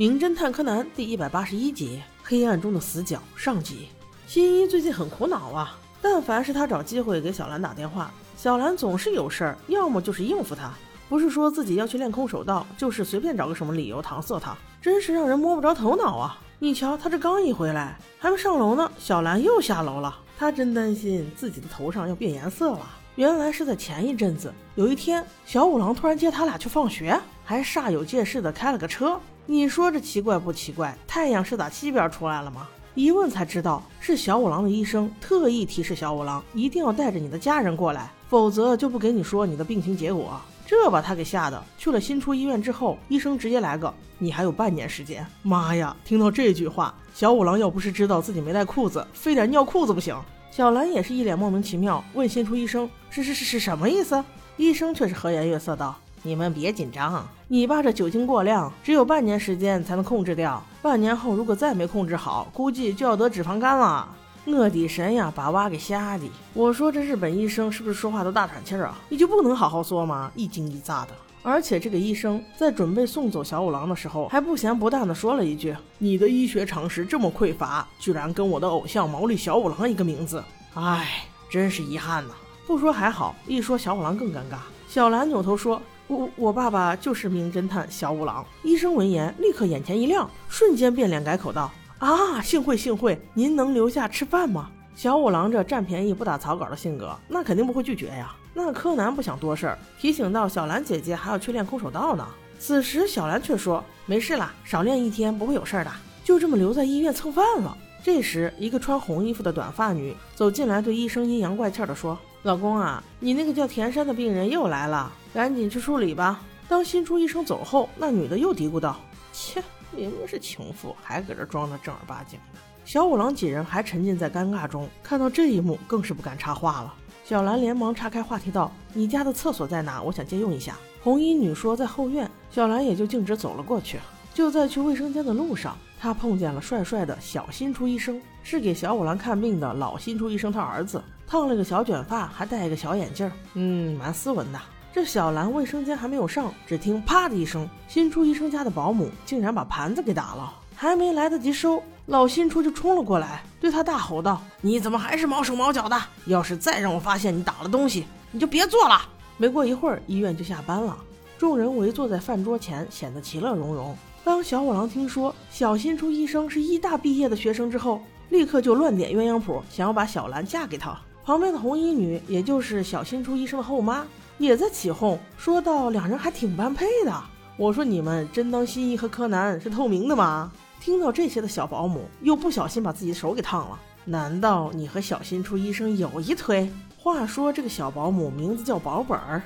名侦探柯南第一百八十一集：黑暗中的死角上集。新一最近很苦恼啊，但凡是他找机会给小兰打电话，小兰总是有事儿，要么就是应付他，不是说自己要去练空手道，就是随便找个什么理由搪塞他，真是让人摸不着头脑啊！你瞧，他这刚一回来，还没上楼呢，小兰又下楼了。他真担心自己的头上要变颜色了。原来是在前一阵子，有一天，小五郎突然接他俩去放学。还煞有介事的开了个车，你说这奇怪不奇怪？太阳是打西边出来了吗？一问才知道是小五郎的医生特意提示小五郎一定要带着你的家人过来，否则就不给你说你的病情结果。这把他给吓得去了新出医院之后，医生直接来个你还有半年时间。妈呀！听到这句话，小五郎要不是知道自己没带裤子，非得尿裤子不行。小兰也是一脸莫名其妙，问新出医生是是是是什么意思？医生却是和颜悦色道。你们别紧张，你爸这酒精过量，只有半年时间才能控制掉。半年后如果再没控制好，估计就要得脂肪肝了。我的神呀，把娃给吓的！我说这日本医生是不是说话都大喘气儿啊？你就不能好好说吗？一惊一乍的。而且这个医生在准备送走小五郎的时候，还不咸不淡的说了一句：“你的医学常识这么匮乏，居然跟我的偶像毛利小五郎一个名字。”唉，真是遗憾呐。不说还好，一说小五郎更尴尬。小兰扭头说。我我爸爸就是名侦探小五郎。医生闻言立刻眼前一亮，瞬间变脸改口道：“啊，幸会幸会，您能留下吃饭吗？”小五郎这占便宜不打草稿的性格，那肯定不会拒绝呀。那柯南不想多事儿，提醒到小兰姐姐还要去练空手道呢。此时小兰却说：“没事啦，少练一天不会有事儿的。”就这么留在医院蹭饭了。这时，一个穿红衣服的短发女走进来，对医生阴阳怪气地说。老公啊，你那个叫田山的病人又来了，赶紧去处理吧。当新出医生走后，那女的又嘀咕道：“切，明明是情妇，还搁这装的正儿八经的。”小五郎几人还沉浸在尴尬中，看到这一幕，更是不敢插话了。小兰连忙岔开话题道：“你家的厕所在哪？我想借用一下。”红衣女说：“在后院。”小兰也就径直走了过去。就在去卫生间的路上，她碰见了帅帅的小新出医生，是给小五郎看病的老新出医生他儿子。烫了个小卷发，还戴一个小眼镜，嗯，蛮斯文的。这小兰卫生间还没有上，只听啪的一声，新出医生家的保姆竟然把盘子给打了，还没来得及收，老新出就冲了过来，对他大吼道：“你怎么还是毛手毛脚的？要是再让我发现你打了东西，你就别做了。”没过一会儿，医院就下班了，众人围坐在饭桌前，显得其乐融融。当小五郎听说小新出医生是医大毕业的学生之后，立刻就乱点鸳鸯谱，想要把小兰嫁给他。旁边的红衣女，也就是小新出医生的后妈，也在起哄，说道：“两人还挺般配的。”我说：“你们真当新一和柯南是透明的吗？”听到这些的小保姆又不小心把自己的手给烫了。难道你和小新出医生有一腿？话说这个小保姆名字叫保本儿，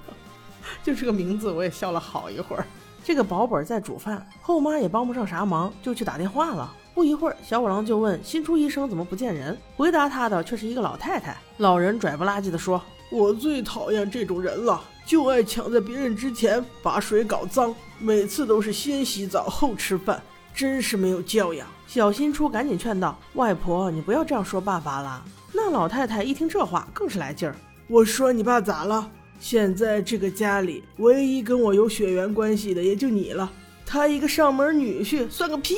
就这个名字我也笑了好一会儿。这个保本在煮饭，后妈也帮不上啥忙，就去打电话了。不一会儿，小五郎就问新出医生怎么不见人，回答他的却是一个老太太。老人拽不拉几的说：“我最讨厌这种人了，就爱抢在别人之前把水搞脏，每次都是先洗澡后吃饭，真是没有教养。”小新初赶紧劝道：“外婆，你不要这样说爸爸了。”那老太太一听这话，更是来劲儿：“我说你爸咋了？现在这个家里唯一跟我有血缘关系的也就你了，他一个上门女婿算个屁！”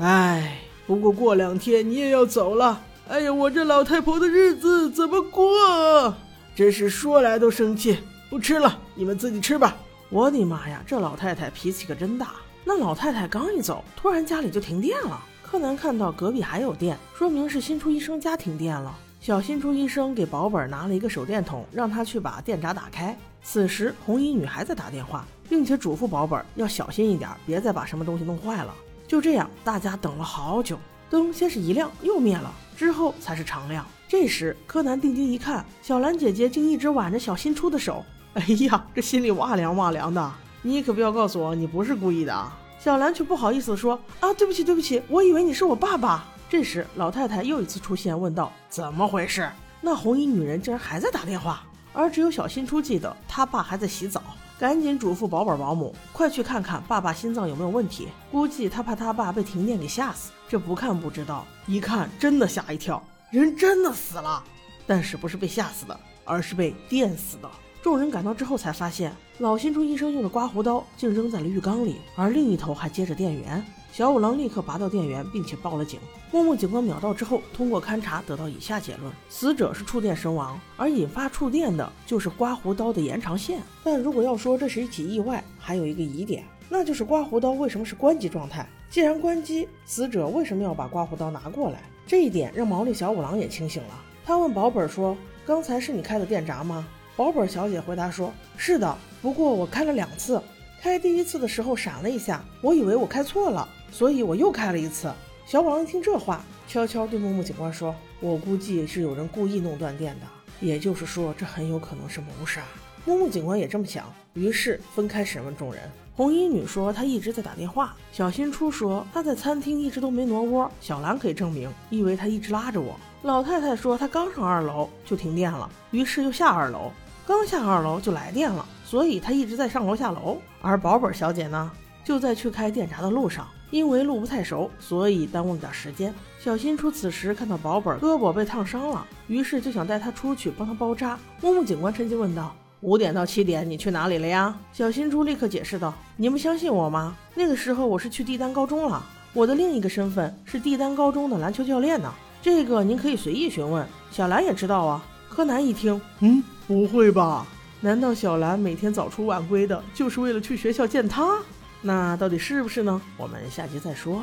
哎，不过过两天你也要走了。哎呀，我这老太婆的日子怎么过？真是说来都生气。不吃了，你们自己吃吧。我的妈呀，这老太太脾气可真大。那老太太刚一走，突然家里就停电了。柯南看到隔壁还有电，说明是新出医生家停电了。小新出医生给保本拿了一个手电筒，让他去把电闸打开。此时红衣女还在打电话，并且嘱咐保本要小心一点，别再把什么东西弄坏了。就这样，大家等了好久，灯先是一亮又灭了，之后才是常亮。这时，柯南定睛一看，小兰姐姐竟一直挽着小新出的手。哎呀，这心里哇凉哇凉的。你可不要告诉我你不是故意的啊！小兰却不好意思说：“啊，对不起，对不起，我以为你是我爸爸。”这时，老太太又一次出现，问道：“怎么回事？”那红衣女人竟然还在打电话，而只有小新出记得他爸还在洗澡。赶紧嘱咐保本保姆，快去看看爸爸心脏有没有问题。估计他怕他爸被停电给吓死。这不看不知道，一看真的吓一跳，人真的死了。但是不是被吓死的，而是被电死的。众人赶到之后才发现，老新出医生用的刮胡刀竟扔在了浴缸里，而另一头还接着电源。小五郎立刻拔掉电源，并且报了警。木木警官秒到之后，通过勘查得到以下结论：死者是触电身亡，而引发触电的就是刮胡刀的延长线。但如果要说这是一起意外，还有一个疑点，那就是刮胡刀为什么是关机状态？既然关机，死者为什么要把刮胡刀拿过来？这一点让毛利小五郎也清醒了。他问保本说：“刚才是你开的电闸吗？”保本小姐回答说：“是的，不过我开了两次，开第一次的时候闪了一下，我以为我开错了。”所以我又开了一次。小五郎一听这话，悄悄对木木警官说：“我估计是有人故意弄断电的，也就是说，这很有可能是谋杀。”木木警官也这么想，于是分开审问众人。红衣女说她一直在打电话，小新初说她在餐厅一直都没挪窝，小兰可以证明，因为她一直拉着我。老太太说她刚上二楼就停电了，于是又下二楼，刚下二楼就来电了，所以他一直在上楼下楼。而保本小姐呢，就在去开电闸的路上。因为路不太熟，所以耽误了点时间。小新初此时看到保本胳膊被烫伤了，于是就想带他出去帮他包扎。木木警官趁机问道：“五点到七点你去哪里了呀？”小新初立刻解释道：“你们相信我吗？那个时候我是去帝丹高中了，我的另一个身份是帝丹高中的篮球教练呢。这个您可以随意询问，小兰也知道啊。”柯南一听，嗯，不会吧？难道小兰每天早出晚归的，就是为了去学校见他？那到底是不是呢？我们下集再说。